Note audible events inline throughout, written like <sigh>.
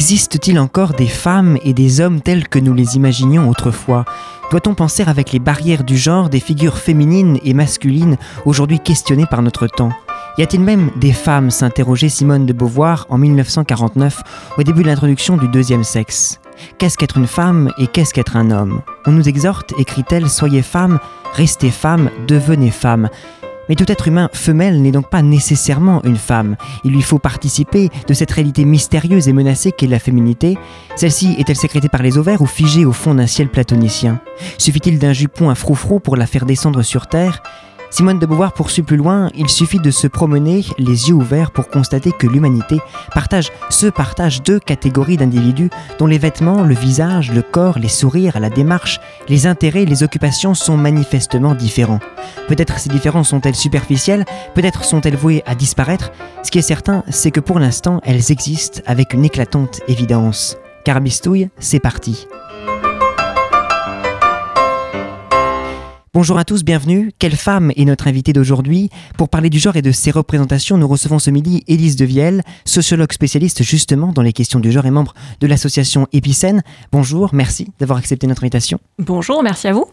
Existe-t-il encore des femmes et des hommes tels que nous les imaginions autrefois? Doit-on penser avec les barrières du genre des figures féminines et masculines aujourd'hui questionnées par notre temps? Y a-t-il même des femmes? s'interrogeait Simone de Beauvoir en 1949, au début de l'introduction du deuxième sexe. Qu'est-ce qu'être une femme et qu'est-ce qu'être un homme? On nous exhorte, écrit-elle, soyez femme, restez femme, devenez femme. Mais tout être humain femelle n'est donc pas nécessairement une femme. Il lui faut participer de cette réalité mystérieuse et menacée qu'est la féminité. Celle-ci est-elle sécrétée par les ovaires ou figée au fond d'un ciel platonicien? Suffit-il d'un jupon à froufrou pour la faire descendre sur terre? Simone de Beauvoir poursuit plus loin, il suffit de se promener les yeux ouverts pour constater que l'humanité partage, se partage deux catégories d'individus dont les vêtements, le visage, le corps, les sourires, la démarche, les intérêts, les occupations sont manifestement différents. Peut-être ces différences sont-elles superficielles, peut-être sont-elles vouées à disparaître. Ce qui est certain, c'est que pour l'instant, elles existent avec une éclatante évidence. Carbistouille, c'est parti. Bonjour à tous, bienvenue. Quelle femme est notre invitée d'aujourd'hui Pour parler du genre et de ses représentations, nous recevons ce midi Élise Devielle, sociologue spécialiste justement dans les questions du genre et membre de l'association Épicène. Bonjour, merci d'avoir accepté notre invitation. Bonjour, merci à vous.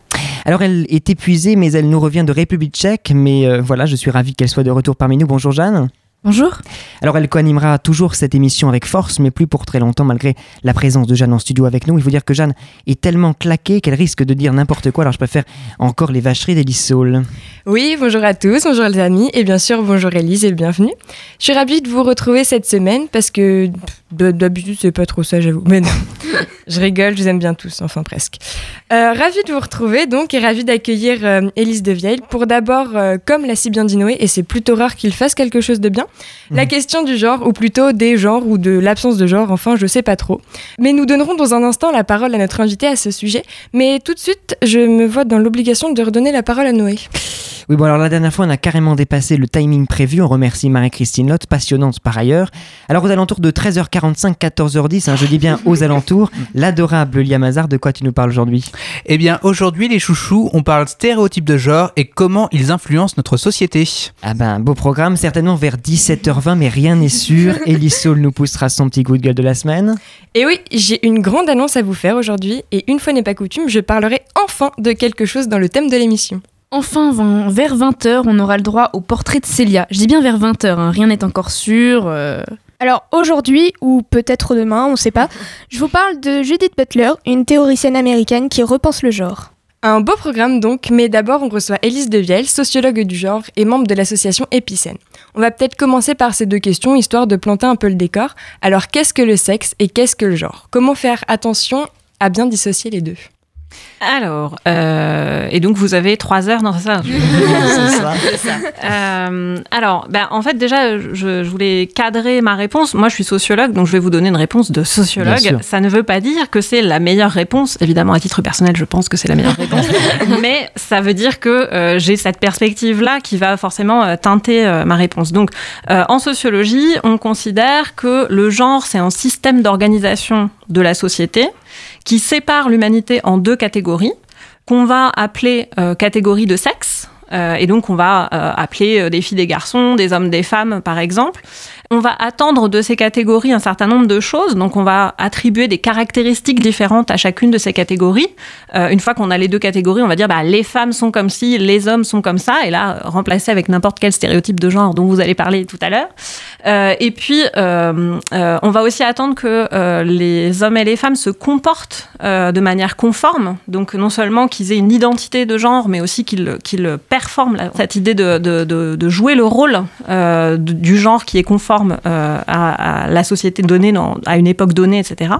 Alors elle est épuisée, mais elle nous revient de République tchèque, mais euh, voilà, je suis ravi qu'elle soit de retour parmi nous. Bonjour Jeanne. Bonjour. Alors elle co-animera toujours cette émission avec force, mais plus pour très longtemps malgré la présence de Jeanne en studio avec nous. Il faut dire que Jeanne est tellement claquée qu'elle risque de dire n'importe quoi, alors je préfère encore les vacheries d'Elise Saul. Oui, bonjour à tous, bonjour les amis, et bien sûr bonjour Elise et bienvenue. Je suis ravie de vous retrouver cette semaine parce que d'habitude c'est pas trop ça j'avoue, mais non, <laughs> je rigole, je vous aime bien tous, enfin presque. Euh, ravie de vous retrouver donc et ravie d'accueillir euh, Élise Devieille pour d'abord, euh, comme l'a si bien dit Noé, et c'est plutôt rare qu'il fasse quelque chose de bien, la mhm. question du genre, ou plutôt des genres ou de l'absence de genre, enfin je sais pas trop. Mais nous donnerons dans un instant la parole à notre invité à ce sujet, mais tout de suite je me vois dans l'obligation de redonner la parole à Noé. Oui, bon, alors la dernière fois, on a carrément dépassé le timing prévu. On remercie Marie-Christine Lotte, passionnante par ailleurs. Alors, aux alentours de 13h45, 14h10, hein, je dis bien aux alentours, <laughs> l'adorable Liam Hazard, de quoi tu nous parles aujourd'hui? Eh bien, aujourd'hui, les chouchous, on parle stéréotypes de genre et comment ils influencent notre société. Ah ben, beau programme, certainement vers 17h20, mais rien n'est sûr. <laughs> Saul nous poussera son petit coup de gueule de la semaine. Et oui, j'ai une grande annonce à vous faire aujourd'hui, et une fois n'est pas coutume, je parlerai enfin de quelque chose dans le thème de l'émission. Enfin, vers 20h, on aura le droit au portrait de Célia. Je dis bien vers 20h, hein, rien n'est encore sûr. Euh. Alors aujourd'hui, ou peut-être demain, on ne sait pas, <laughs> je vous parle de Judith Butler, une théoricienne américaine qui repense le genre. Un beau programme donc, mais d'abord on reçoit Élise Devielle, sociologue du genre et membre de l'association Épicène. On va peut-être commencer par ces deux questions, histoire de planter un peu le décor. Alors qu'est-ce que le sexe et qu'est-ce que le genre? Comment faire attention à bien dissocier les deux? Alors, euh, et donc vous avez trois heures dans ça. <laughs> c'est ça. Euh, alors, ben, en fait, déjà, je, voulais cadrer ma réponse. Moi, je suis sociologue, donc je vais vous donner une réponse de sociologue. Ça ne veut pas dire que c'est la meilleure réponse. Évidemment, à titre personnel, je pense que c'est la meilleure <laughs> réponse. Mais ça veut dire que euh, j'ai cette perspective-là qui va forcément teinter ma réponse. Donc, en sociologie, on considère que le genre, c'est un système d'organisation de la société qui sépare l'humanité en deux catégories, qu'on va appeler euh, catégorie de sexe, euh, et donc on va euh, appeler des filles des garçons, des hommes des femmes par exemple. On va attendre de ces catégories un certain nombre de choses, donc on va attribuer des caractéristiques différentes à chacune de ces catégories. Euh, une fois qu'on a les deux catégories, on va dire bah, les femmes sont comme ci, les hommes sont comme ça, et là remplacer avec n'importe quel stéréotype de genre dont vous allez parler tout à l'heure. Euh, et puis euh, on va aussi attendre que les hommes et les femmes se comportent de manière conforme, donc non seulement qu'ils aient une identité de genre, mais aussi qu'ils performent cette idée de, de, jouer le rôle du genre qui est conforme euh, à, la société donnée, à une époque donnée, etc.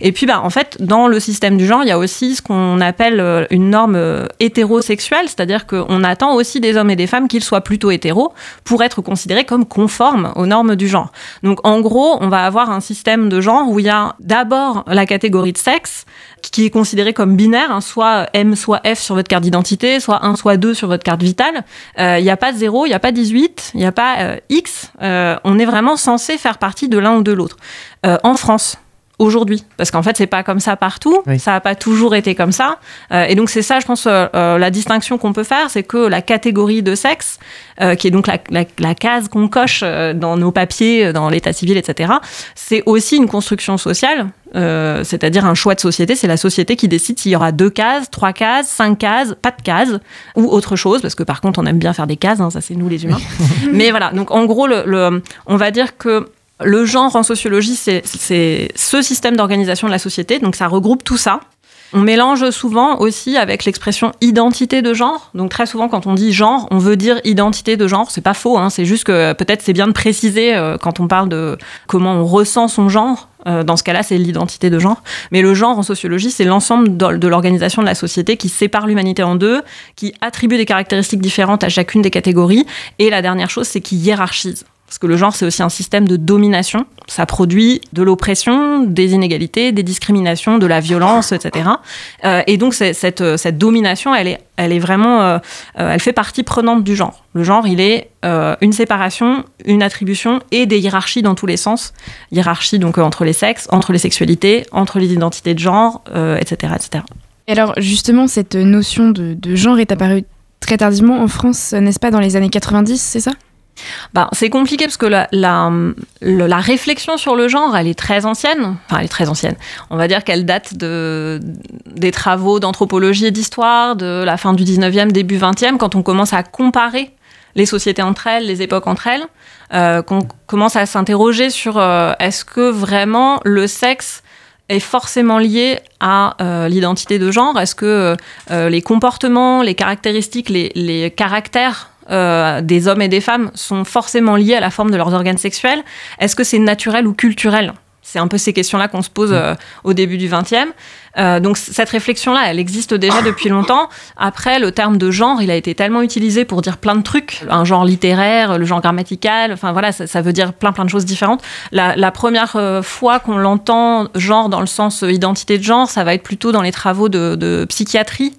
Et puis, bah, en fait, dans le système du genre, il y a aussi ce qu'on appelle euh, une norme euh, hétérosexuelle, c'est-à-dire qu'on attend aussi des hommes et des femmes qu'ils soient plutôt hétéros pour être considérés comme conformes aux normes du genre. Donc, en gros, on va avoir un système de genre où il y a d'abord la catégorie de sexe qui est considérée comme binaire, hein, soit M, soit F sur votre carte d'identité, soit 1, soit 2 sur votre carte vitale. Euh, Il n'y a pas 0, il n'y a pas 18, il n'y a pas euh, X. Euh, on est vraiment censé faire partie de l'un ou de l'autre. En France, aujourd'hui, parce qu'en fait, c'est pas comme ça partout, Oui. ça n'a pas toujours été comme ça. Euh, et donc, c'est ça, je pense, euh, la distinction qu'on peut faire, c'est que la catégorie de sexe, euh, qui est donc la, la- la case qu'on coche dans nos papiers, dans l'état civil, etc., c'est aussi une construction sociale, euh, c'est-à-dire un choix de société. C'est la société qui décide s'il y aura deux cases, trois cases, cinq cases, pas de cases, ou autre chose, parce que par contre, on aime bien faire des cases, hein, ça c'est nous les humains. <laughs> Mais voilà, donc en gros, le, le- on va dire que le genre en sociologie, c'est c'est ce système d'organisation de la société, donc ça regroupe tout ça. On mélange souvent aussi avec l'expression identité de genre. Donc très souvent, quand on dit genre, on veut dire identité de genre. C'est pas faux, hein, c'est juste que peut-être c'est bien de préciser euh, quand on parle de comment on ressent son genre. Euh, dans ce cas-là, c'est l'identité de genre. Mais le genre en sociologie, c'est l'ensemble de de l'organisation de la société qui sépare l'humanité en deux, qui attribue des caractéristiques différentes à chacune des catégories. Et la dernière chose, c'est qui hiérarchise. Parce que le genre, c'est aussi un système de domination. Ça produit de l'oppression, des inégalités, des discriminations, de la violence, etc. Euh, et donc, euh, cette domination, elle est, vraiment, euh, elle fait partie prenante du genre. Le genre, il est une séparation, une attribution et des hiérarchies dans tous les sens. Hiérarchie donc entre les sexes, entre les sexualités, entre les identités de genre, etc., etc. Et alors justement, cette notion de genre est apparue très tardivement en France, n'est-ce pas, dans les années 90, c'est ça? Ben, c'est compliqué parce que la, la, le- la réflexion sur le genre, elle est très ancienne. Enfin, elle est très ancienne. On va dire qu'elle date de, des travaux d'anthropologie et d'histoire de la fin du 19e, début 20e, quand on commence à comparer les sociétés entre elles, les époques entre elles, euh, qu'on commence à s'interroger sur euh, est-ce que vraiment le sexe est forcément lié à euh, l'identité de genre? Est-ce que les comportements, les caractéristiques, les, les caractères euh, des hommes et des femmes sont forcément liés à la forme de leurs organes sexuels Est-ce que c'est naturel ou culturel? C'est un peu ces questions-là qu'on se pose euh, au début du XXe. Euh, donc cette réflexion-là, elle existe déjà <coughs> depuis longtemps. Après, le terme de genre, il a été tellement utilisé pour dire plein de trucs. Un genre littéraire, le genre grammatical, enfin voilà, ça, ça veut dire plein plein de choses différentes. La, la première fois qu'on l'entend genre dans le sens identité de genre, ça va être plutôt dans les travaux de, de psychiatrie.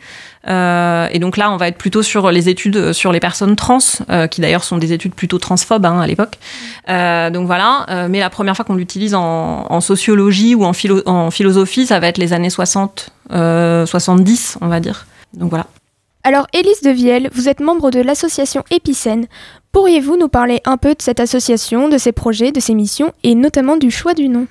Euh, et donc là, on va être plutôt sur les études euh, sur les personnes trans, euh, qui d'ailleurs sont des études plutôt transphobes hein, à l'époque. Donc voilà, mais la première fois qu'on l'utilise en, sociologie ou en, en philosophie, ça va être les années 60, euh, 70, on va dire. Donc voilà. Alors, Élise de Vielle, vous êtes membre de l'association Épicène. Pourriez-vous nous parler un peu de cette association, de ses projets, de ses missions et notamment du choix du nom?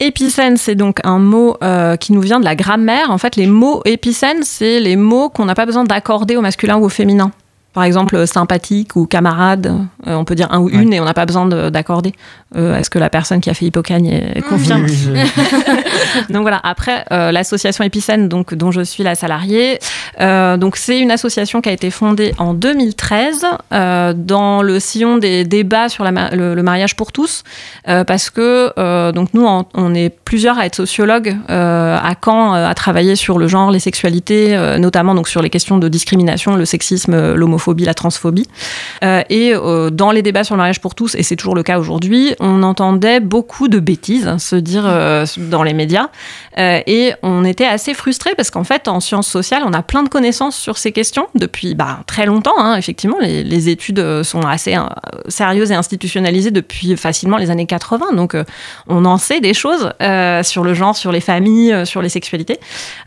Épicène, c'est donc un mot euh, qui nous vient de la grammaire. En fait, les mots épicènes, c'est les mots qu'on n'a pas besoin d'accorder au masculin ou au féminin. Par exemple, euh, sympathique ou camarade, euh, on peut dire un ou une et on n'a pas besoin de- d'accorder. Euh, Est-ce que la personne qui a fait Hippocagne est- confirme <laughs> donc voilà. Après, euh, l'association Épicène, donc dont je suis la salariée, euh, donc c'est une association qui a été fondée en 2013 euh, dans le sillon des débats sur la ma- le, le mariage pour tous, euh, parce que euh, donc nous on, on est plusieurs à être sociologues euh, à Caen, euh, à travailler sur le genre, les sexualités, euh, notamment donc sur les questions de discrimination, le sexisme, euh, la transphobie. Euh, et euh, dans les débats sur le mariage pour tous, et c'est toujours le cas aujourd'hui, on entendait beaucoup de bêtises hein, se dire euh, dans les médias. Et on était assez frustrés parce qu'en fait, en sciences sociales, on a plein de connaissances sur ces questions depuis bah, très longtemps. hein. effectivement, les, études sont assez sérieuses et institutionnalisées depuis facilement les années 80. Donc, on en sait des choses sur le genre, sur les familles, sur les sexualités.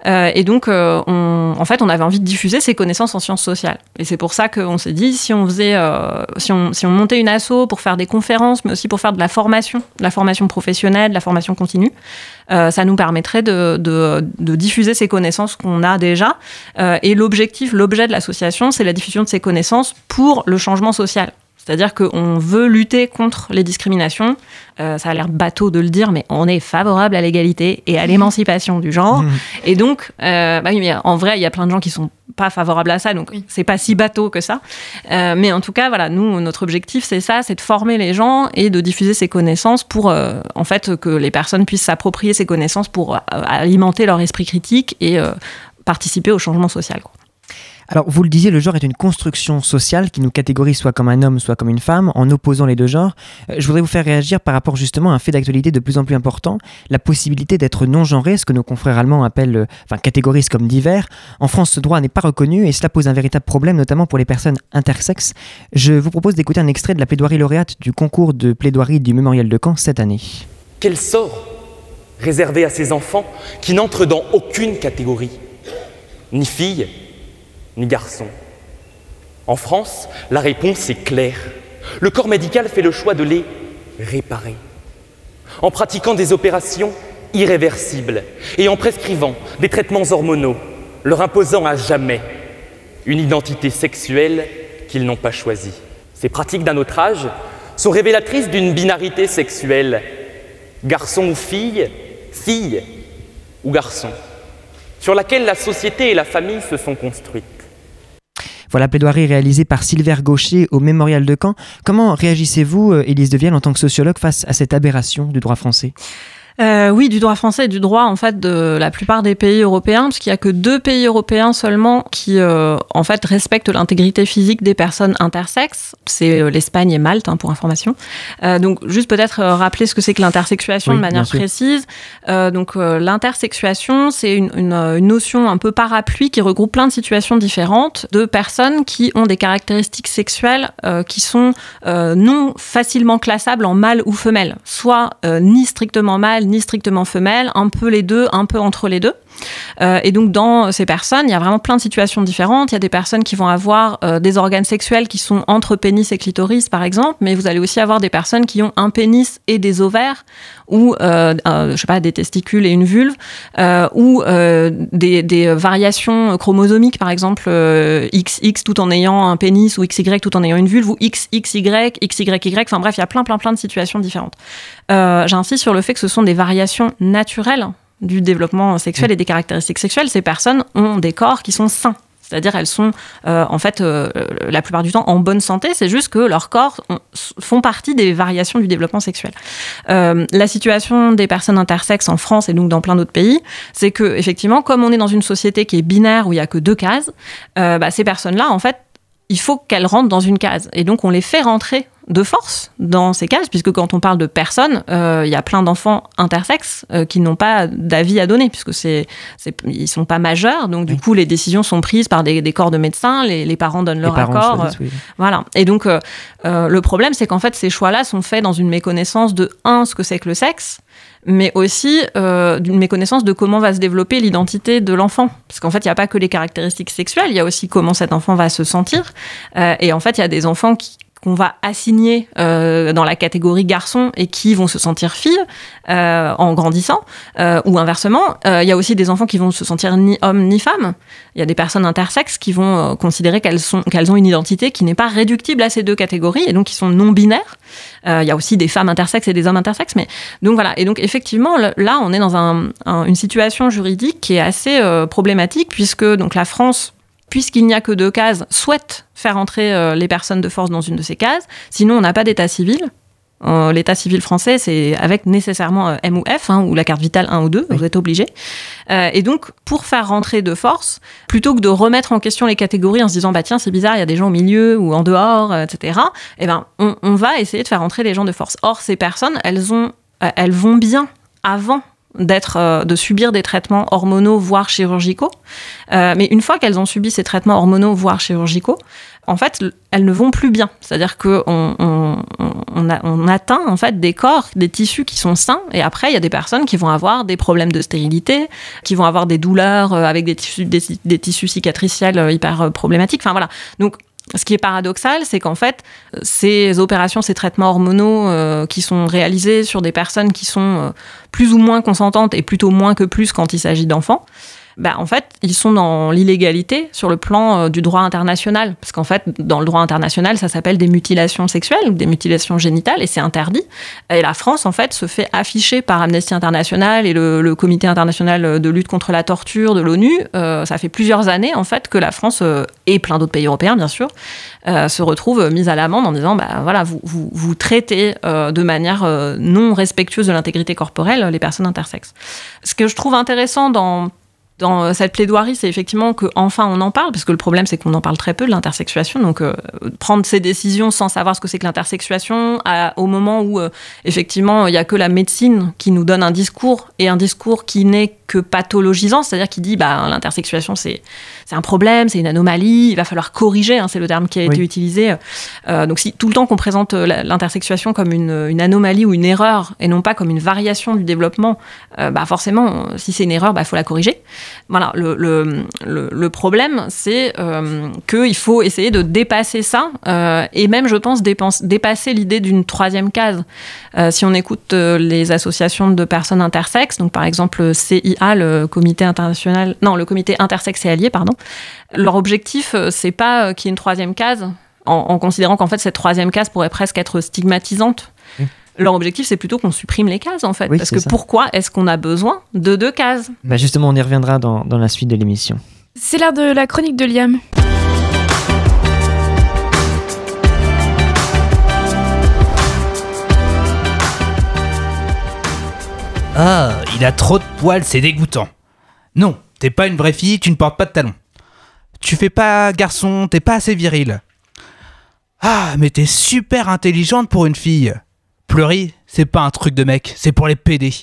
Et donc, on, en fait, on avait envie de diffuser ces connaissances en sciences sociales. Et c'est pour ça qu'on s'est dit, si on faisait, euh, si, on, si on montait une asso pour faire des conférences, mais aussi pour faire de la formation, de la formation professionnelle, de la formation continue, euh, ça nous permettrait de, de, diffuser ces connaissances qu'on a déjà. Euh, et l'objectif, l'objet de l'association, c'est la diffusion de ces connaissances pour le changement social. C'est-à-dire qu'on veut lutter contre les discriminations. Euh, ça a l'air bateau de le dire, mais on est favorable à l'égalité et à l'émancipation du genre. Mmh. Et donc, euh, bah oui, mais en vrai, il y a plein de gens qui sont pas favorables à ça, donc c'est pas si bateau que ça. Euh, mais en tout cas, voilà, nous, notre objectif, c'est ça, c'est de former les gens et de diffuser ces connaissances pour, en fait, que les personnes puissent s'approprier ces connaissances pour alimenter leur esprit critique et participer au changement social. quoi. Alors, vous le disiez, le genre est une construction sociale qui nous catégorise soit comme un homme, soit comme une femme, en opposant les deux genres. Euh, je voudrais vous faire réagir par rapport justement à un fait d'actualité de plus en plus important, la possibilité d'être non-genré, ce que nos confrères allemands appellent, euh, enfin, catégorisent comme divers. En France, ce droit n'est pas reconnu et cela pose un véritable problème, notamment pour les personnes intersexes. Je vous propose d'écouter un extrait de la plaidoirie lauréate du concours de plaidoirie du Mémorial de Caen cette année. Quel sort réservé à ces enfants qui n'entrent dans aucune catégorie, ni filles, ni garçons En France, la réponse est claire. Le corps médical fait le choix de les réparer. En pratiquant des opérations irréversibles et en prescrivant des traitements hormonaux, leur imposant à jamais une identité sexuelle qu'ils n'ont pas choisie. Ces pratiques d'un autre âge sont révélatrices d'une binarité sexuelle garçon ou fille, fille ou garçon, sur laquelle la société et la famille se sont construites. Voilà, plaidoirie réalisée par Sylvain Gaucher au Mémorial de Caen. Comment réagissez-vous, euh, Élise Devielle, en tant que sociologue, face à cette aberration du droit français? Euh, oui, du droit français et du droit en fait de la plupart des pays européens, parce qu'il y a que deux pays européens seulement qui euh, en fait respectent l'intégrité physique des personnes intersexes. C'est euh, l'Espagne et Malte, hein, pour information. Euh, donc juste peut-être euh, rappeler ce que c'est que l'intersexuation Oui, de manière précise. Euh, donc euh, l'intersexuation, c'est une, une, une notion un peu parapluie qui regroupe plein de situations différentes de personnes qui ont des caractéristiques sexuelles euh, qui sont euh, non facilement classables en mâle ou femelle, soit euh, ni strictement mâle ni strictement femelle, un peu les deux, un peu entre les deux. Euh, et donc dans ces personnes, il y a vraiment plein de situations différentes. Il y a des personnes qui vont avoir euh, des organes sexuels qui sont entre pénis et clitoris, par exemple, mais vous allez aussi avoir des personnes qui ont un pénis et des ovaires, ou euh, euh, je sais pas des testicules et une vulve, ou des, des variations chromosomiques, par exemple XX tout en ayant un pénis, ou XY tout en ayant une vulve, ou XXY, XYY. Enfin bref, il y a plein plein plein de situations différentes. J'insiste sur le fait que ce sont des variations naturelles du développement sexuel et des caractéristiques sexuelles, ces personnes ont des corps qui sont sains. C'est-à-dire elles sont euh, en fait euh, la plupart du temps en bonne santé, c'est juste que leurs corps ont- font partie des variations du développement sexuel. Euh, la situation des personnes intersexes en France et donc dans plein d'autres pays, c'est que effectivement, comme on est dans une société qui est binaire où il y a que deux cases, bah, ces personnes-là, en fait, il faut qu'elles rentrent dans une case. Et donc, on les fait rentrer de force dans ces cases, puisque quand on parle de personnes, euh, il y a plein d'enfants intersexes euh, qui n'ont pas d'avis à donner, puisque c'est, c'est, ils sont pas majeurs. Donc, du coup, les décisions sont prises par des, des corps de médecins, les, les parents donnent leur parents accord. choisissent, euh, oui. voilà. Et donc, euh, euh, le problème, c'est qu'en fait, ces choix-là sont faits dans une méconnaissance de, un, ce que c'est que le sexe, mais aussi euh, d'une méconnaissance de comment va se développer l'identité de l'enfant. Parce qu'en fait, il n'y a pas que les caractéristiques sexuelles, il y a aussi comment cet enfant va se sentir. Euh, et en fait, il y a des enfants qui qu'on va assigner euh, dans la catégorie garçon et qui vont se sentir filles euh, en grandissant, euh, ou inversement, il y a aussi des enfants qui vont se sentir ni homme ni femme. Il y a des personnes intersexes qui vont considérer qu'elles ont une identité qui n'est pas réductible à ces deux catégories et donc qui sont non binaires. Il y a aussi des femmes intersexes et des hommes intersexes, mais donc voilà. Et donc effectivement, là, on est dans un- un- une situation juridique qui est assez problématique puisque donc la France puisqu'il n'y a que deux cases, souhaite faire entrer euh, les personnes de force dans une de ces cases. Sinon, on n'a pas d'état civil. Euh, L'état civil français, c'est avec nécessairement euh, M ou F, hein, ou la carte vitale 1 ou 2, vous êtes obligé. Euh, et donc, pour faire rentrer de force, plutôt que de remettre en question les catégories en se disant, bah tiens, c'est bizarre, il y a des gens au milieu ou en dehors, etc., eh ben, on, on va essayer de faire rentrer les gens de force. Or, ces personnes, elles, ont, elles vont bien avant d'être euh, de subir des traitements hormonaux voire chirurgicaux. Euh, mais une fois qu'elles ont subi ces traitements hormonaux voire chirurgicaux en fait elles ne vont plus bien. C'est à dire que on, on, on, atteint en fait des corps des tissus qui sont sains et après il y a des personnes qui vont avoir des problèmes de stérilité qui vont avoir des douleurs euh, avec des tissus des tissus cicatriciels euh, hyper euh, problématiques. Enfin voilà. Donc ce qui est paradoxal, c'est qu'en fait, ces opérations, ces traitements hormonaux euh, qui sont réalisés sur des personnes qui sont euh, plus ou moins consentantes et plutôt moins que plus quand il s'agit d'enfants, bah, en fait, ils sont dans l'illégalité sur le plan euh, du droit international. Parce qu'en fait, dans le droit international, ça s'appelle des mutilations sexuelles ou des mutilations génitales et c'est interdit. Et la France, en fait, se fait afficher par Amnesty International et le, le Comité international de lutte contre la torture de l'ONU. Euh, ça fait plusieurs années, en fait, que la France euh, et plein d'autres pays européens, bien sûr, euh, se retrouvent mis à l'amende en disant bah, voilà, vous, vous, vous traitez euh, de manière non respectueuse de l'intégrité corporelle les personnes intersexes. Ce que je trouve intéressant dans dans euh, cette plaidoirie, c'est effectivement qu'enfin on en parle, parce que le problème c'est qu'on en parle très peu de l'intersexuation. Donc euh, prendre ces décisions sans savoir ce que c'est que l'intersexuation, au moment où euh, effectivement il n'y a que la médecine qui nous donne un discours et un discours qui n'est que pathologisant, c'est-à-dire qui dit bah l'intersexuation c'est c'est un problème, c'est une anomalie, il va falloir corriger, hein, c'est le terme qui a été utilisé. Euh, donc si tout le temps qu'on présente euh, l'intersexuation comme une, une anomalie ou une erreur et non pas comme une variation du développement, euh, bah forcément, si c'est une erreur, il faut la corriger. Voilà, le, problème, c'est euh, qu'il faut essayer de dépasser ça euh, et même, je pense, dépasser l'idée d'une troisième case. Euh, si on écoute les associations de personnes intersexes, donc par exemple le CIA, le comité international, non, le comité intersexe et allié, pardon, leur objectif, c'est pas qu'il y ait une troisième case, en considérant qu'en fait cette troisième case pourrait presque être stigmatisante. Leur objectif, c'est plutôt qu'on supprime les cases, en fait. Oui, parce que ça. pourquoi est-ce qu'on a besoin de deux cases? Bah justement, on y reviendra dans, dans la suite de l'émission. C'est l'heure de la chronique de Liam. Ah, il a trop de poils, c'est dégoûtant. Non, t'es pas une vraie fille, tu ne portes pas de talons. Tu fais pas garçon, t'es pas assez viril. Ah, mais t'es super intelligente pour une fille. Pleurer, c'est pas un truc de mec, c'est pour les PD.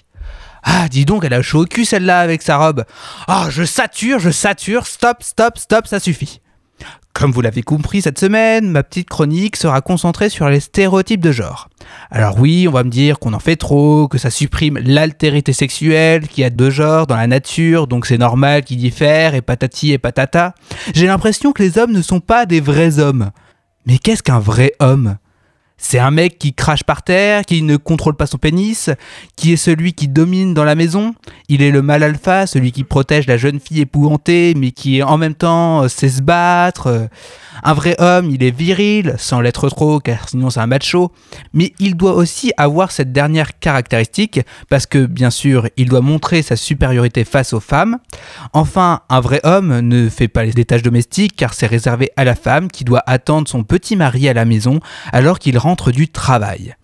Ah, dis donc, elle a chaud au cul celle-là avec sa robe. Ah, je sature, je sature, stop, stop, stop, ça suffit. Comme vous l'avez compris cette semaine, ma petite chronique sera concentrée sur les stéréotypes de genre. Alors oui, on va me dire qu'on en fait trop, que ça supprime l'altérité sexuelle, qu'il y a deux genres dans la nature, donc c'est normal qu'ils diffèrent, et patati et patata. J'ai l'impression que les hommes ne sont pas des vrais hommes. Mais qu'est-ce qu'un vrai homme? C'est un mec qui crache par terre, qui ne contrôle pas son pénis, qui est celui qui domine dans la maison. Il est le mâle alpha, celui qui protège la jeune fille épouvantée, mais qui en même temps euh, sait se battre. Un vrai homme, il est viril, sans l'être trop, car sinon c'est un macho. Mais il doit aussi avoir cette dernière caractéristique, parce que bien sûr, il doit montrer sa supériorité face aux femmes. Enfin, un vrai homme ne fait pas les tâches domestiques, car c'est réservé à la femme qui doit attendre son petit mari à la maison alors qu'il rentre du travail.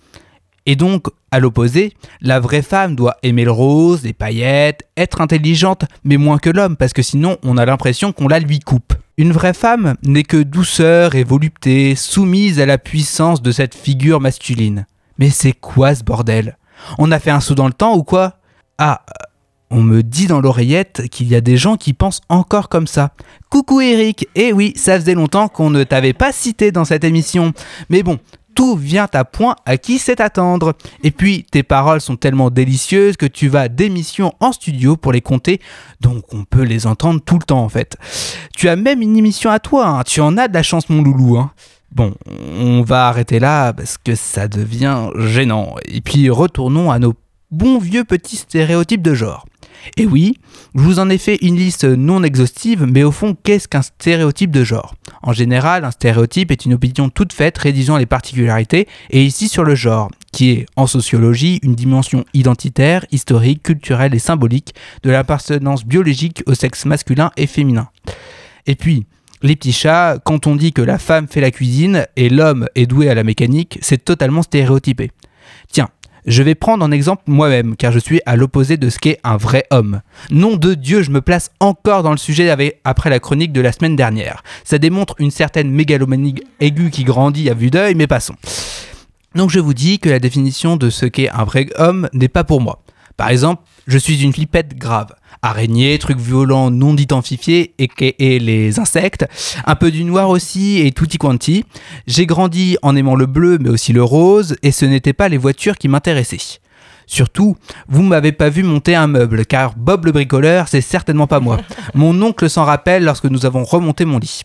Et donc, à l'opposé, la vraie femme doit aimer le rose, les paillettes, être intelligente, mais moins que l'homme, parce que sinon on a l'impression qu'on la lui coupe. Une vraie femme n'est que douceur et volupté, soumise à la puissance de cette figure masculine. Mais c'est quoi ce bordel? On a fait un saut dans le temps ou quoi? Ah, euh, on me dit dans l'oreillette qu'il y a des gens qui pensent encore comme ça. Coucou Eric, eh oui, ça faisait longtemps qu'on ne t'avait pas cité dans cette émission. Mais bon, tout vient à point à qui sait attendre. Et puis, tes paroles sont tellement délicieuses que tu vas d'émission en studio pour les compter, donc on peut les entendre tout le temps en fait. Tu as même une émission à toi, hein. tu en as de la chance mon loulou. Hein. Bon, on va arrêter là parce que ça devient gênant. Et puis retournons à nos bons vieux petits stéréotypes de genre. Et oui, je vous en ai fait une liste non exhaustive, mais au fond, qu'est-ce qu'un stéréotype de genre? En général, un stéréotype est une opinion toute faite réduisant les particularités, et ici sur le genre, qui est en sociologie une dimension identitaire, historique, culturelle et symbolique de l'appartenance biologique au sexe masculin et féminin. Et puis, les petits chats, quand on dit que la femme fait la cuisine et l'homme est doué à la mécanique, c'est totalement stéréotypé. Tiens, je vais prendre en exemple moi-même, car je suis à l'opposé de ce qu'est un vrai homme. Nom de Dieu, je me place encore dans le sujet après la chronique de la semaine dernière. Ça démontre une certaine mégalomanie aiguë qui grandit à vue d'œil, mais passons. Donc je vous dis que la définition de ce qu'est un vrai homme n'est pas pour moi. Par exemple, je suis une flippette grave. Araignée, trucs violents non identifiés et, et les insectes. Un peu du noir aussi et tutti quanti. J'ai grandi en aimant le bleu mais aussi le rose et ce n'étaient pas les voitures qui m'intéressaient. Surtout, vous m'avez pas vu monter un meuble, car Bob le bricoleur, c'est certainement pas moi. <laughs> Mon oncle s'en rappelle lorsque nous avons remonté mon lit.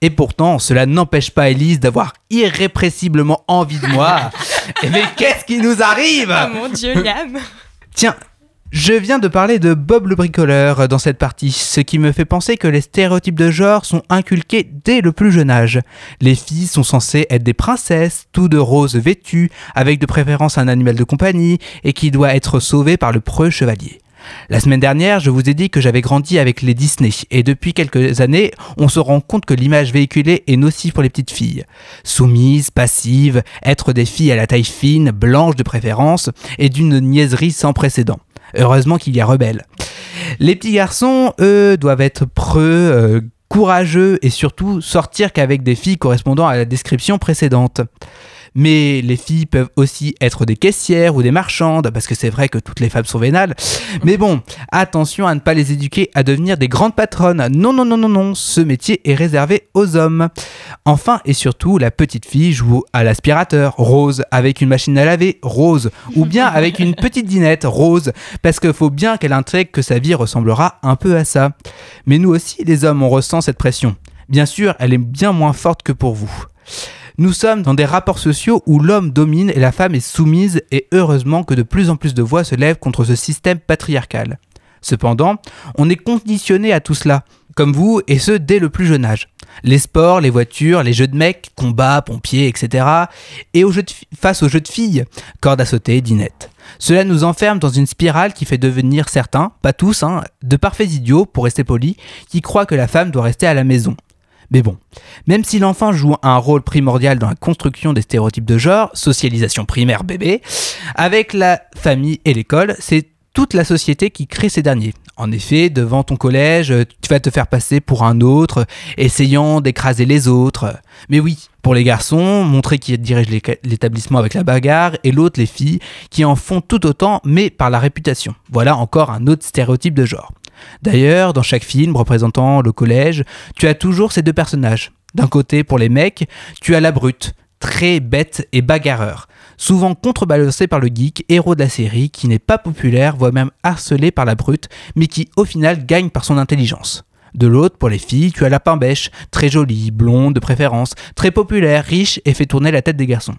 Et pourtant, cela n'empêche pas Elise d'avoir irrépressiblement envie de moi. <laughs> Et mais qu'est-ce qui nous arrive? Oh mon dieu, Liam Tiens, Je viens de parler de Bob le bricoleur dans cette partie, ce qui me fait penser que les stéréotypes de genre sont inculqués dès le plus jeune âge. Les filles sont censées être des princesses, tout de rose vêtues, avec de préférence un animal de compagnie, et qui doit être sauvé par le preux chevalier. La semaine dernière, je vous ai dit que j'avais grandi avec les Disney et depuis quelques années, on se rend compte que l'image véhiculée est nocive pour les petites filles. Soumises, passives, être des filles à la taille fine, blanches de préférence et d'une niaiserie sans précédent. Heureusement qu'il y a Rebelle. Les petits garçons, eux, doivent être preux, euh, courageux et surtout sortir qu'avec des filles correspondant à la description précédente. Mais les filles peuvent aussi être des caissières ou des marchandes, parce que c'est vrai que toutes les femmes sont vénales. Mais bon, attention à ne pas les éduquer à devenir des grandes patronnes. Non, non, non, non, non, ce métier est réservé aux hommes. Enfin et surtout, la petite fille joue à l'aspirateur, rose, avec une machine à laver, rose, ou bien avec une petite dinette, rose, parce qu'il faut bien qu'elle intègre que sa vie ressemblera un peu à ça. Mais nous aussi, les hommes, on ressent cette pression. Bien sûr, elle est bien moins forte que pour vous. Nous sommes dans des rapports sociaux où l'homme domine et la femme est soumise et heureusement que de plus en plus de voix se lèvent contre ce système patriarcal. Cependant, on est conditionné à tout cela, comme vous, et ce dès le plus jeune âge. Les sports, les voitures, les jeux de mecs, combats, pompiers, etc. Et face aux jeux de filles, cordes à sauter, dinettes. Cela nous enferme dans une spirale qui fait devenir certains, pas tous, hein, de parfaits idiots, pour rester polis, qui croient que la femme doit rester à la maison. Mais bon, même si l'enfant joue un rôle primordial dans la construction des stéréotypes de genre, socialisation primaire bébé, avec la famille et l'école, c'est toute la société qui crée ces derniers. En effet, devant ton collège, tu vas te faire passer pour un autre, essayant d'écraser les autres. Mais oui, pour les garçons, montrer qui dirige l'établissement avec la bagarre, et l'autre, les filles, qui en font tout autant, mais par la réputation. Voilà encore un autre stéréotype de genre. D'ailleurs, dans chaque film représentant le collège, tu as toujours ces deux personnages. D'un côté, pour les mecs, tu as la brute, très bête et bagarreur, souvent contrebalancé par le geek, héros de la série, qui n'est pas populaire, voire même harcelé par la brute, mais qui au final gagne par son intelligence. De l'autre, pour les filles, tu as la bêche, très jolie, blonde de préférence, très populaire, riche et fait tourner la tête des garçons.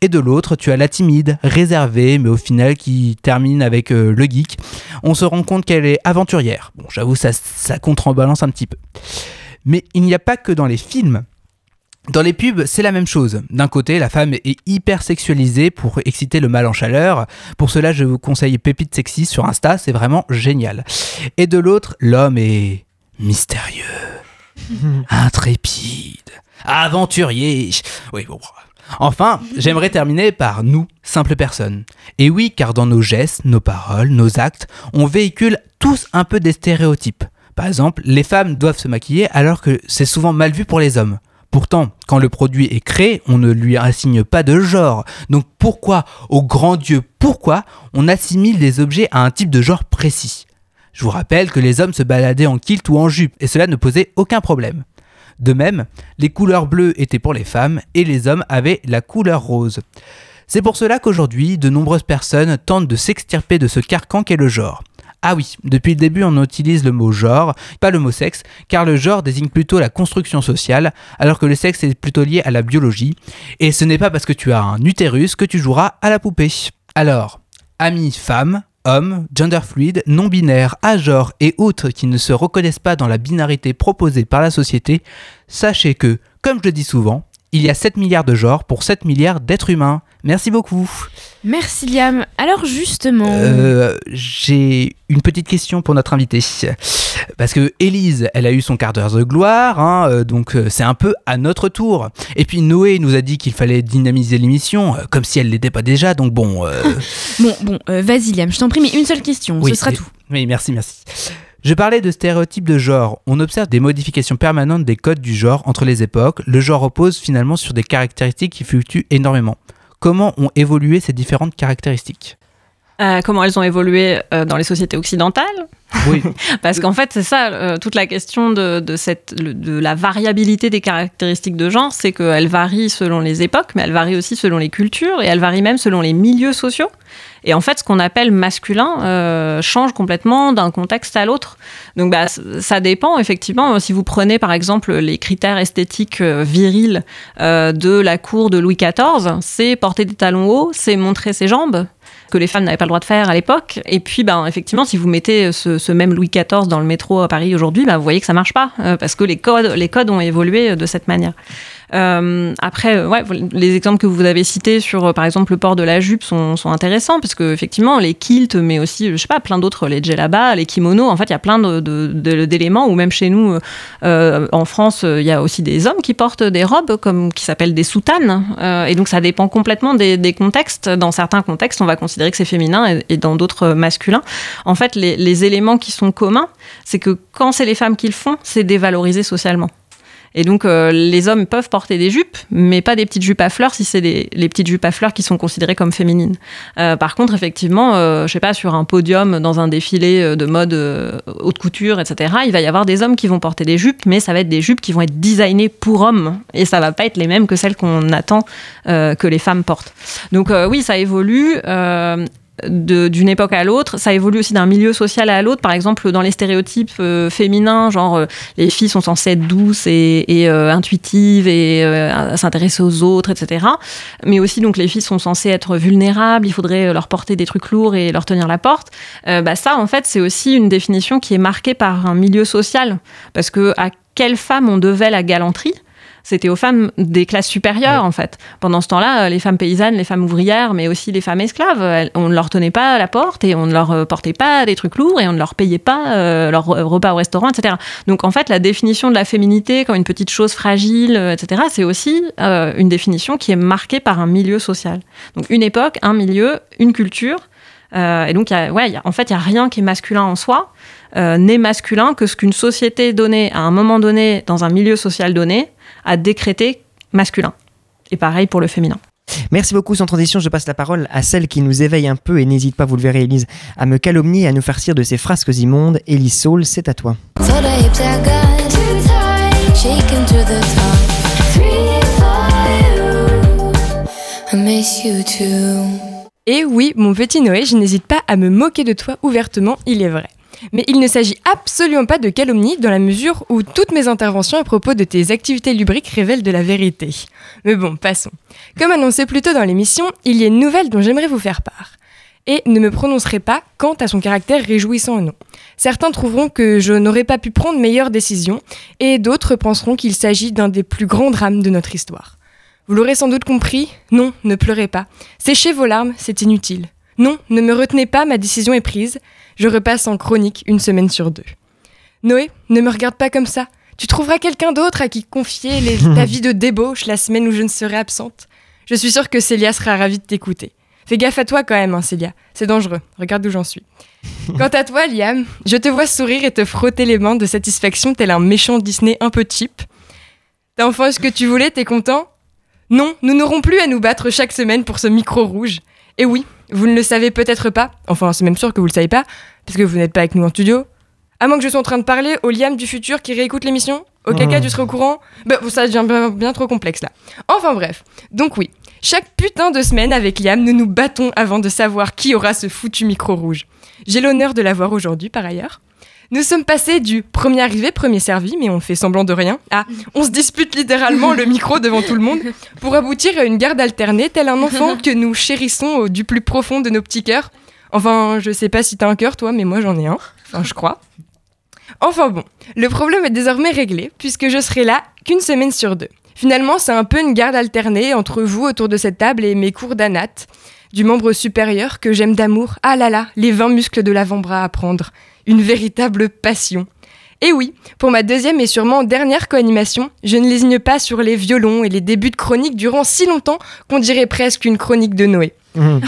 Et de l'autre, tu as la timide, réservée, mais au final qui termine avec euh, le geek. On se rend compte qu'elle est aventurière. Bon, j'avoue, ça, ça contrebalance un petit peu. Mais il n'y a pas que dans les films. Dans les pubs, c'est la même chose. D'un côté, la femme est hyper sexualisée pour exciter le mâle en chaleur. Pour cela, je vous conseille Pépite Sexy sur Insta, c'est vraiment génial. Et de l'autre, l'homme est mystérieux, intrépide, aventurier. Oui. Enfin, j'aimerais terminer par nous, simples personnes. Et oui, car dans nos gestes, nos paroles, nos actes, on véhicule tous un peu des stéréotypes. Par exemple, les femmes doivent se maquiller alors que c'est souvent mal vu pour les hommes. Pourtant, quand le produit est créé, on ne lui assigne pas de genre. Donc pourquoi, au grand Dieu, pourquoi on assimile des objets à un type de genre précis? Je vous rappelle que les hommes se baladaient en kilt ou en jupe, et cela ne posait aucun problème. De même, les couleurs bleues étaient pour les femmes, et les hommes avaient la couleur rose. C'est pour cela qu'aujourd'hui, de nombreuses personnes tentent de s'extirper de ce carcan qu'est le genre. Ah oui, depuis le début on utilise le mot genre, pas le mot sexe, car le genre désigne plutôt la construction sociale, alors que le sexe est plutôt lié à la biologie, et ce n'est pas parce que tu as un utérus que tu joueras à la poupée. Alors, amis femmes, hommes, gender fluide, non-binaires, genre et autres qui ne se reconnaissent pas dans la binarité proposée par la société, sachez que, comme je le dis souvent, il y a 7 milliards de genres pour 7 milliards d'êtres humains. Merci beaucoup. Merci Liam. Alors justement... Euh, j'ai une petite question pour notre invité. Parce que Élise, elle a eu son quart d'heure de gloire, hein, euh, donc euh, c'est un peu à notre tour. Et puis Noé nous a dit qu'il fallait dynamiser l'émission, comme si elle l'était pas déjà, donc bon... bon, bon, vas-y Liam, je t'en prie, mais une seule question, ce sera tout. Oui, merci, merci. Je parlais de stéréotypes de genre. On observe des modifications permanentes des codes du genre entre les époques. Le genre repose finalement sur des caractéristiques qui fluctuent énormément. Comment ont évolué ces différentes caractéristiques euh, comment elles ont évolué euh, dans les sociétés occidentales. Oui. <laughs> Parce qu'en fait, c'est ça, euh, toute la question de, cette, de la variabilité des caractéristiques de genre, c'est qu'elles varient selon les époques, mais elles varient aussi selon les cultures, et elles varient même selon les milieux sociaux. Et en fait, ce qu'on appelle masculin change complètement d'un contexte à l'autre. Donc, bah, ça dépend, effectivement. Si vous prenez, par exemple, les critères esthétiques virils de la cour de Louis XIV, c'est porter des talons hauts, c'est montrer ses jambes. Que les femmes n'avaient pas le droit de faire à l'époque. Et puis, ben, effectivement, si vous mettez ce, même Louis XIV dans le métro à Paris aujourd'hui, ben, vous voyez que ça marche pas, euh, parce que les codes, les codes ont évolué de cette manière. Euh, après, ouais, les exemples que vous avez cités sur, euh, par exemple, le port de la jupe sont, sont intéressants parce que effectivement, les kilts, mais aussi, je sais pas, plein d'autres, les djellabas, les kimonos, en fait, il y a plein d'éléments. Ou même chez nous, euh, en France, il y a aussi des hommes qui portent des robes comme qui s'appellent des soutanes. Euh, et donc, ça dépend complètement des, des, contextes. Dans certains contextes, on va considérer que c'est féminin et, et, dans d'autres masculin. En fait, les, les éléments qui sont communs, c'est que quand c'est les femmes qui le font, c'est dévalorisé socialement. Et donc, euh, les hommes peuvent porter des jupes, mais pas des petites jupes à fleurs si c'est les petites jupes à fleurs qui sont considérées comme féminines. Euh, par contre, effectivement, euh, je sais pas, sur un podium, dans un défilé de mode euh, haute couture, etc., il va y avoir des hommes qui vont porter des jupes, mais ça va être des jupes qui vont être designées pour hommes, et ça va pas être les mêmes que celles qu'on attend euh, que les femmes portent. Donc, euh, oui, ça évolue d'une époque à l'autre. Ça évolue aussi d'un milieu social à l'autre. Par exemple, dans les stéréotypes euh, féminins, genre euh, les filles sont censées être douces et, euh, intuitives et s'intéresser aux autres, etc. Mais aussi, donc, les filles sont censées être vulnérables. Il faudrait leur porter des trucs lourds et leur tenir la porte. bah, ça, en fait, c'est aussi une définition qui est marquée par un milieu social. Parce que à quelle femme on devait la galanterie? C'était aux femmes des classes supérieures, ouais. en fait. Pendant ce temps-là, les femmes paysannes, les femmes ouvrières, mais aussi les femmes esclaves, on ne leur tenait pas à la porte et on ne leur portait pas des trucs lourds et on ne leur payait pas euh, leur repas au restaurant, etc. Donc, en fait, la définition de la féminité comme une petite chose fragile, etc., c'est aussi euh, une définition qui est marquée par un milieu social. Donc, une époque, un milieu, une culture. Euh, et donc, y a, ouais, y a, en fait, il n'y a rien qui est masculin en soi, euh, n'est masculin que ce qu'une société donnée à un moment donné, dans un milieu social donné, a décrété masculin. Et pareil pour le féminin. Merci beaucoup. Sans transition, je passe la parole à celle qui nous éveille un peu et n'hésite pas, vous le verrez, Elise, à me calomnier et à nous farcir de ces frasques immondes. Elise Saul, c'est à toi. Et oui, mon petit Noé, je n'hésite pas à me moquer de toi ouvertement, il est vrai. Mais il ne s'agit absolument pas de calomnie dans la mesure où toutes mes interventions à propos de tes activités lubriques révèlent de la vérité. Mais bon, passons. Comme annoncé plus tôt dans l'émission, il y a une nouvelle dont j'aimerais vous faire part. Et ne me prononcerai pas quant à son caractère réjouissant ou non. Certains trouveront que je n'aurais pas pu prendre meilleure décision, et d'autres penseront qu'il s'agit d'un des plus grands drames de notre histoire. Vous l'aurez sans doute compris, non, ne pleurez pas. Séchez vos larmes, c'est inutile. Non, ne me retenez pas, ma décision est prise. Je repasse en chronique une semaine sur deux. Noé, ne me regarde pas comme ça. Tu trouveras quelqu'un d'autre à qui confier les, <laughs> ta vie de débauche la semaine où je ne serai absente. Je suis sûre que Célia sera ravie de t'écouter. Fais gaffe à toi quand même, hein, Célia. C'est dangereux. Regarde où j'en suis. <laughs> Quant à toi, Liam, je te vois sourire et te frotter les mains de satisfaction tel un méchant Disney un peu cheap. T'as enfin ce que tu voulais, t'es content? Non, nous n'aurons plus à nous battre chaque semaine pour ce micro rouge. Et oui, vous ne le savez peut-être pas, enfin c'est même sûr que vous le savez pas, parce que vous n'êtes pas avec nous en studio. À moins que je sois en train de parler au Liam du futur qui réécoute l'émission Au caca, mmh. tu serais au courant Bah, ça devient bien, bien trop complexe là. Enfin bref, donc oui, chaque putain de semaine avec Liam, nous nous battons avant de savoir qui aura ce foutu micro rouge. J'ai l'honneur de l'avoir aujourd'hui par ailleurs. Nous sommes passés du premier arrivé, premier servi, mais on fait semblant de rien, à on se dispute littéralement le micro devant tout le monde pour aboutir à une garde alternée, tel un enfant que nous chérissons du plus profond de nos petits cœurs. Enfin, je sais pas si t'as un cœur toi, mais moi j'en ai un. Enfin, je crois. Enfin bon, le problème est désormais réglé, puisque je serai là qu'une semaine sur deux. Finalement, c'est un peu une garde alternée entre vous autour de cette table et mes cours d'anat, du membre supérieur que j'aime d'amour. Ah là là, les 20 muscles de l'avant-bras à prendre une véritable passion. Et oui, pour ma deuxième et sûrement dernière co-animation, je ne lésigne pas sur les violons et les débuts de chronique durant si longtemps qu'on dirait presque une chronique de Noé. Mmh, mmh.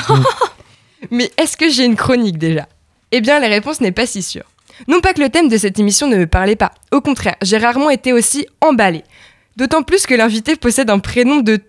<laughs> Mais est-ce que j'ai une chronique déjà? Eh bien, la réponse n'est pas si sûre. Non pas que le thème de cette émission ne me parlait pas, au contraire, j'ai rarement été aussi emballée. D'autant plus que l'invité possède un prénom de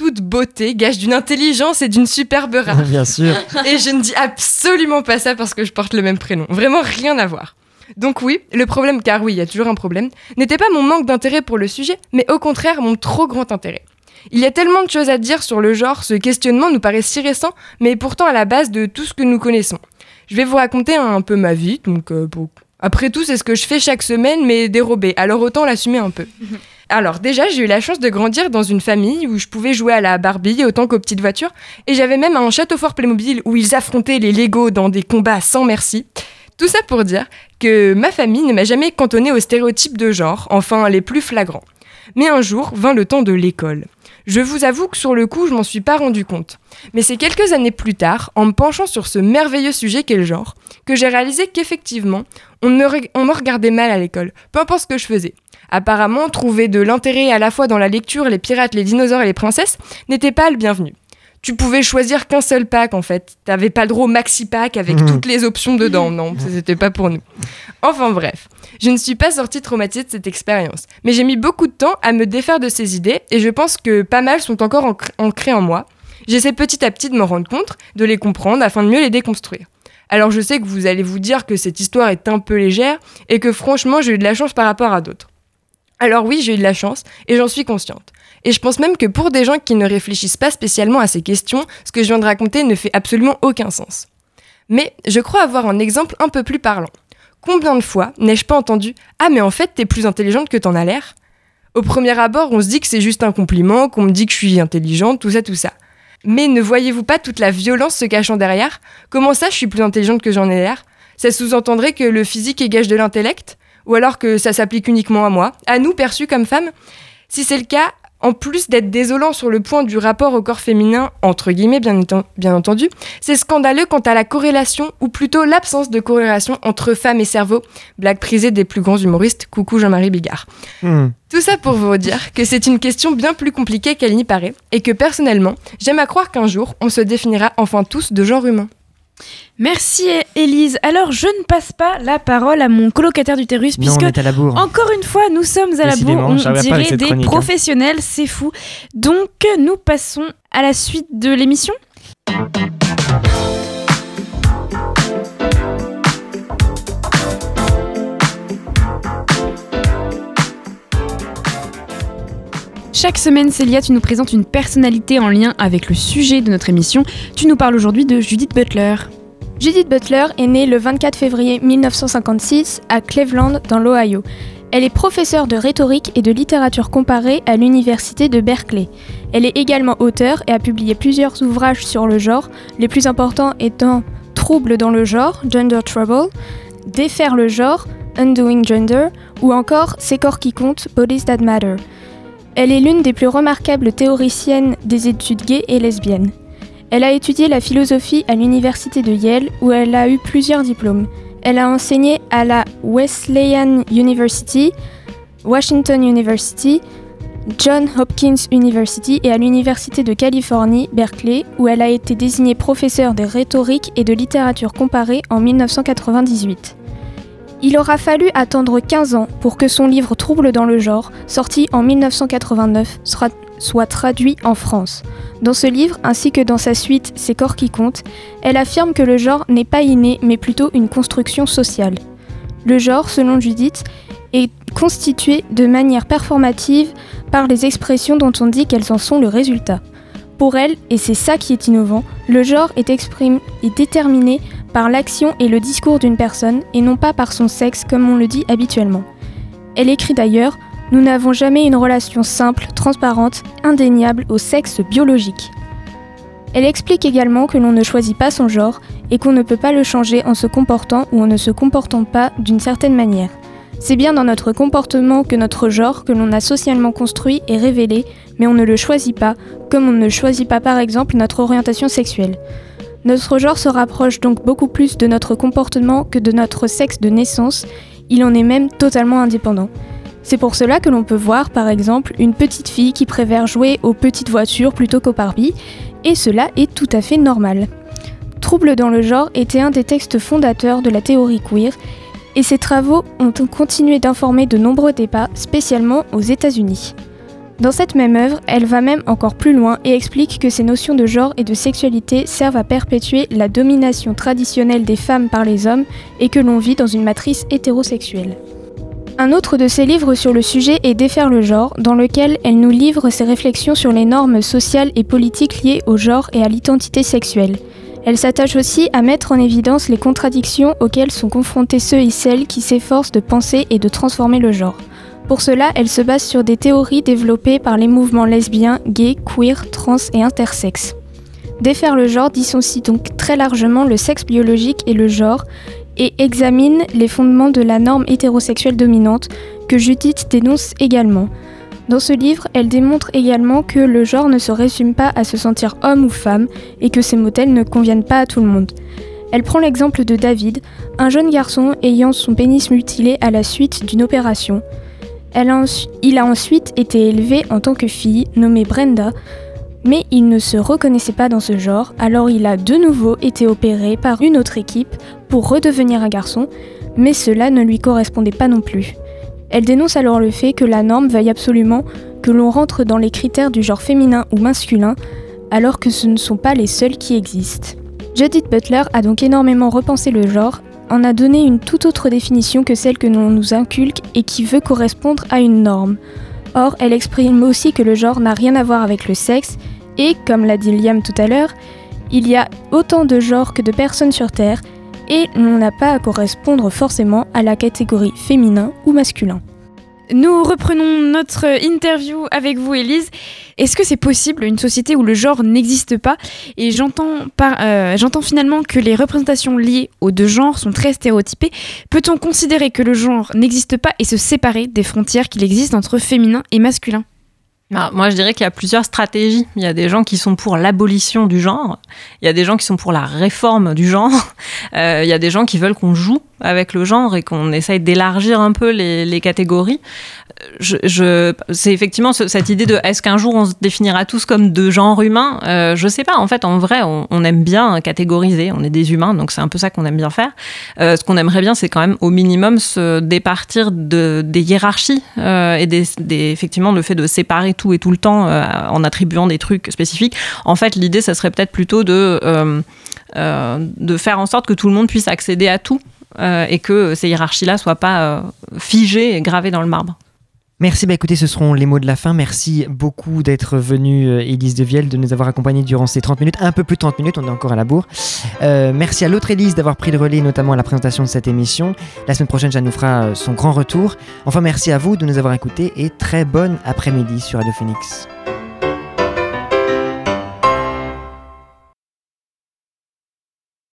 toute beauté, gage d'une intelligence et d'une superbe race. <laughs> Bien sûr. Et je ne dis absolument pas ça parce que je porte le même prénom. Vraiment rien à voir. Donc oui, le problème, car oui, il y a toujours un problème, n'était pas mon manque d'intérêt pour le sujet, mais au contraire mon trop grand intérêt. Il y a tellement de choses à dire sur le genre, ce questionnement nous paraît si récent, mais pourtant à la base de tout ce que nous connaissons. Je vais vous raconter un peu ma vie, donc euh, bon. Après tout, c'est ce que je fais chaque semaine, mais dérobé, alors autant l'assumer un peu. <laughs> Alors déjà, j'ai eu la chance de grandir dans une famille où je pouvais jouer à la Barbie autant qu'aux petites voitures, et j'avais même un château fort Playmobil où ils affrontaient les Lego dans des combats sans merci. Tout ça pour dire que ma famille ne m'a jamais cantonnée aux stéréotypes de genre, enfin les plus flagrants. Mais un jour vint le temps de l'école. Je vous avoue que sur le coup, je m'en suis pas rendu compte. Mais c'est quelques années plus tard, en me penchant sur ce merveilleux sujet qu'est le genre, que j'ai réalisé qu'effectivement, on me regardait mal à l'école, peu importe ce que je faisais. Apparemment, trouver de l'intérêt à la fois dans la lecture, les pirates, les dinosaures et les princesses n'était pas le bienvenu. Tu pouvais choisir qu'un seul pack en fait. T'avais pas le droit au maxi pack avec Mhm. toutes les options dedans. Non, ça, c'était pas pour nous. Enfin bref, je ne suis pas sortie traumatisée de cette expérience, mais j'ai mis beaucoup de temps à me défaire de ces idées et je pense que pas mal sont encore ancr- ancrées en moi. J'essaie petit à petit de m'en rendre compte, de les comprendre afin de mieux les déconstruire. Alors je sais que vous allez vous dire que cette histoire est un peu légère et que franchement j'ai eu de la chance par rapport à d'autres. Alors oui, j'ai eu de la chance et j'en suis consciente. Et je pense même que pour des gens qui ne réfléchissent pas spécialement à ces questions, ce que je viens de raconter ne fait absolument aucun sens. Mais je crois avoir un exemple un peu plus parlant. Combien de fois n'ai-je pas entendu Ah mais en fait t'es plus intelligente que t'en as l'air? Au premier abord on se dit que c'est juste un compliment, qu'on me dit que je suis intelligente, tout ça, tout ça. Mais ne voyez-vous pas toute la violence se cachant derrière? Comment ça je suis plus intelligente que j'en ai l'air? Ça sous-entendrait que le physique est gage de l'intellect? Ou alors que ça s'applique uniquement à moi À nous perçus comme femmes Si c'est le cas, en plus d'être désolant sur le point du rapport au corps féminin, entre guillemets bien, enten- bien entendu, c'est scandaleux quant à la corrélation, ou plutôt l'absence de corrélation entre femmes et cerveau, blague prisée des plus grands humoristes, coucou Jean-Marie Bigard. Hmm. Tout ça pour vous dire que c'est une question bien plus compliquée qu'elle n'y paraît, et que personnellement, j'aime à croire qu'un jour, on se définira enfin tous de genre humain. Merci Élise. Alors je ne passe pas la parole à mon colocataire d'utérus Non, puisque on est à la bourre. encore une fois nous sommes à la bourre, on dirait des chronique, hein. professionnels, c'est fou. Donc nous passons à la suite de l'émission. Chaque semaine, Célia, tu nous présentes une personnalité en lien avec le sujet de notre émission. Tu nous parles aujourd'hui de Judith Butler. Judith Butler est née le 24 février 1956 à Cleveland, dans l'Ohio. Elle est professeure de rhétorique et de littérature comparée à l'université de Berkeley. Elle est également auteure et a publié plusieurs ouvrages sur le genre, les plus importants étant Troubles dans le genre, Gender Trouble, Défaire le genre, Undoing Gender, ou encore Ces corps qui comptent, Bodies That Matter. Elle est l'une des plus remarquables théoriciennes des études gays et lesbiennes. Elle a étudié la philosophie à l'université de Yale où elle a eu plusieurs diplômes. Elle a enseigné à la Wesleyan University, Washington University, John Hopkins University et à l'Université de Californie, Berkeley, où elle a été désignée professeure de rhétorique et de littérature comparée en 1998. Il aura fallu attendre 15 ans pour que son livre Troubles dans le genre, sorti en 1989, sera- soit traduit en France. Dans ce livre, ainsi que dans sa suite Ces corps qui comptent, elle affirme que le genre n'est pas inné mais plutôt une construction sociale. Le genre, selon Judith, est constitué de manière performative par les expressions dont on dit qu'elles en sont le résultat. Pour elle, et c'est ça qui est innovant, le genre est, exprim- est déterminé par l'action et le discours d'une personne et non pas par son sexe comme on le dit habituellement. Elle écrit d'ailleurs Nous n'avons jamais une relation simple, transparente, indéniable au sexe biologique. Elle explique également que l'on ne choisit pas son genre et qu'on ne peut pas le changer en se comportant ou en ne se comportant pas d'une certaine manière. C'est bien dans notre comportement que notre genre, que l'on a socialement construit, est révélé, mais on ne le choisit pas, comme on ne choisit pas par exemple notre orientation sexuelle. Notre genre se rapproche donc beaucoup plus de notre comportement que de notre sexe de naissance, il en est même totalement indépendant. C'est pour cela que l'on peut voir par exemple une petite fille qui préfère jouer aux petites voitures plutôt qu'aux Barbie, et cela est tout à fait normal. Trouble dans le genre était un des textes fondateurs de la théorie queer, et ses travaux ont continué d'informer de nombreux débats, spécialement aux États-Unis. Dans cette même œuvre, elle va même encore plus loin et explique que ces notions de genre et de sexualité servent à perpétuer la domination traditionnelle des femmes par les hommes et que l'on vit dans une matrice hétérosexuelle. Un autre de ses livres sur le sujet est Défaire le genre, dans lequel elle nous livre ses réflexions sur les normes sociales et politiques liées au genre et à l'identité sexuelle. Elle s'attache aussi à mettre en évidence les contradictions auxquelles sont confrontés ceux et celles qui s'efforcent de penser et de transformer le genre. Pour cela, elle se base sur des théories développées par les mouvements lesbiens, gays, queer, trans et intersexes. Défaire le genre dissocie donc très largement le sexe biologique et le genre et examine les fondements de la norme hétérosexuelle dominante que Judith dénonce également. Dans ce livre, elle démontre également que le genre ne se résume pas à se sentir homme ou femme et que ces modèles ne conviennent pas à tout le monde. Elle prend l'exemple de David, un jeune garçon ayant son pénis mutilé à la suite d'une opération. Il a ensuite été élevé en tant que fille, nommée Brenda, mais il ne se reconnaissait pas dans ce genre, alors il a de nouveau été opéré par une autre équipe pour redevenir un garçon, mais cela ne lui correspondait pas non plus. Elle dénonce alors le fait que la norme veuille absolument que l'on rentre dans les critères du genre féminin ou masculin, alors que ce ne sont pas les seuls qui existent. Judith Butler a donc énormément repensé le genre, en a donné une toute autre définition que celle que l'on nous inculque et qui veut correspondre à une norme. Or, elle exprime aussi que le genre n'a rien à voir avec le sexe, et, comme l'a dit Liam tout à l'heure, il y a autant de genres que de personnes sur Terre, et l'on n'a pas à correspondre forcément à la catégorie féminin ou masculin. Nous reprenons notre interview avec vous, Élise. Est-ce que c'est possible une société où le genre n'existe pas Et j'entends euh, j'entends finalement que les représentations liées aux deux genres sont très stéréotypées. Peut-on considérer que le genre n'existe pas et se séparer des frontières qu'il existe entre féminin et masculin? Bah, moi, je dirais qu'il y a plusieurs stratégies. Il y a des gens qui sont pour l'abolition du genre, il y a des gens qui sont pour la réforme du genre, <laughs> euh, il y a des gens qui veulent qu'on joue avec le genre et qu'on essaye d'élargir un peu les catégories c'est effectivement cette idée de est-ce qu'un jour on se définira tous comme de genre humain euh, Je sais pas. En fait, en vrai, on, aime bien catégoriser. On est des humains, donc c'est un peu ça qu'on aime bien faire. Euh, ce qu'on aimerait bien, c'est quand même au minimum se départir de, des hiérarchies euh, et effectivement le fait de séparer tout et tout le temps en attribuant des trucs spécifiques. En fait, l'idée, ça serait peut-être plutôt de de faire en sorte que tout le monde puisse accéder à tout. et que ces hiérarchies-là soient pas figées et gravées dans le marbre. Merci, bah écoutez, ce seront les mots de la fin. Merci beaucoup d'être venu, euh, Élise de Vielle, de nous avoir accompagnés durant ces 30 minutes, un peu plus de 30 minutes, on est encore à la bourre. Euh, merci à l'autre Élise d'avoir pris le relais, notamment à la présentation de cette émission. La semaine prochaine, Jeanne nous fera euh, son grand retour. Enfin, merci à vous de nous avoir écoutés et très bonne après-midi sur Radio Phoenix.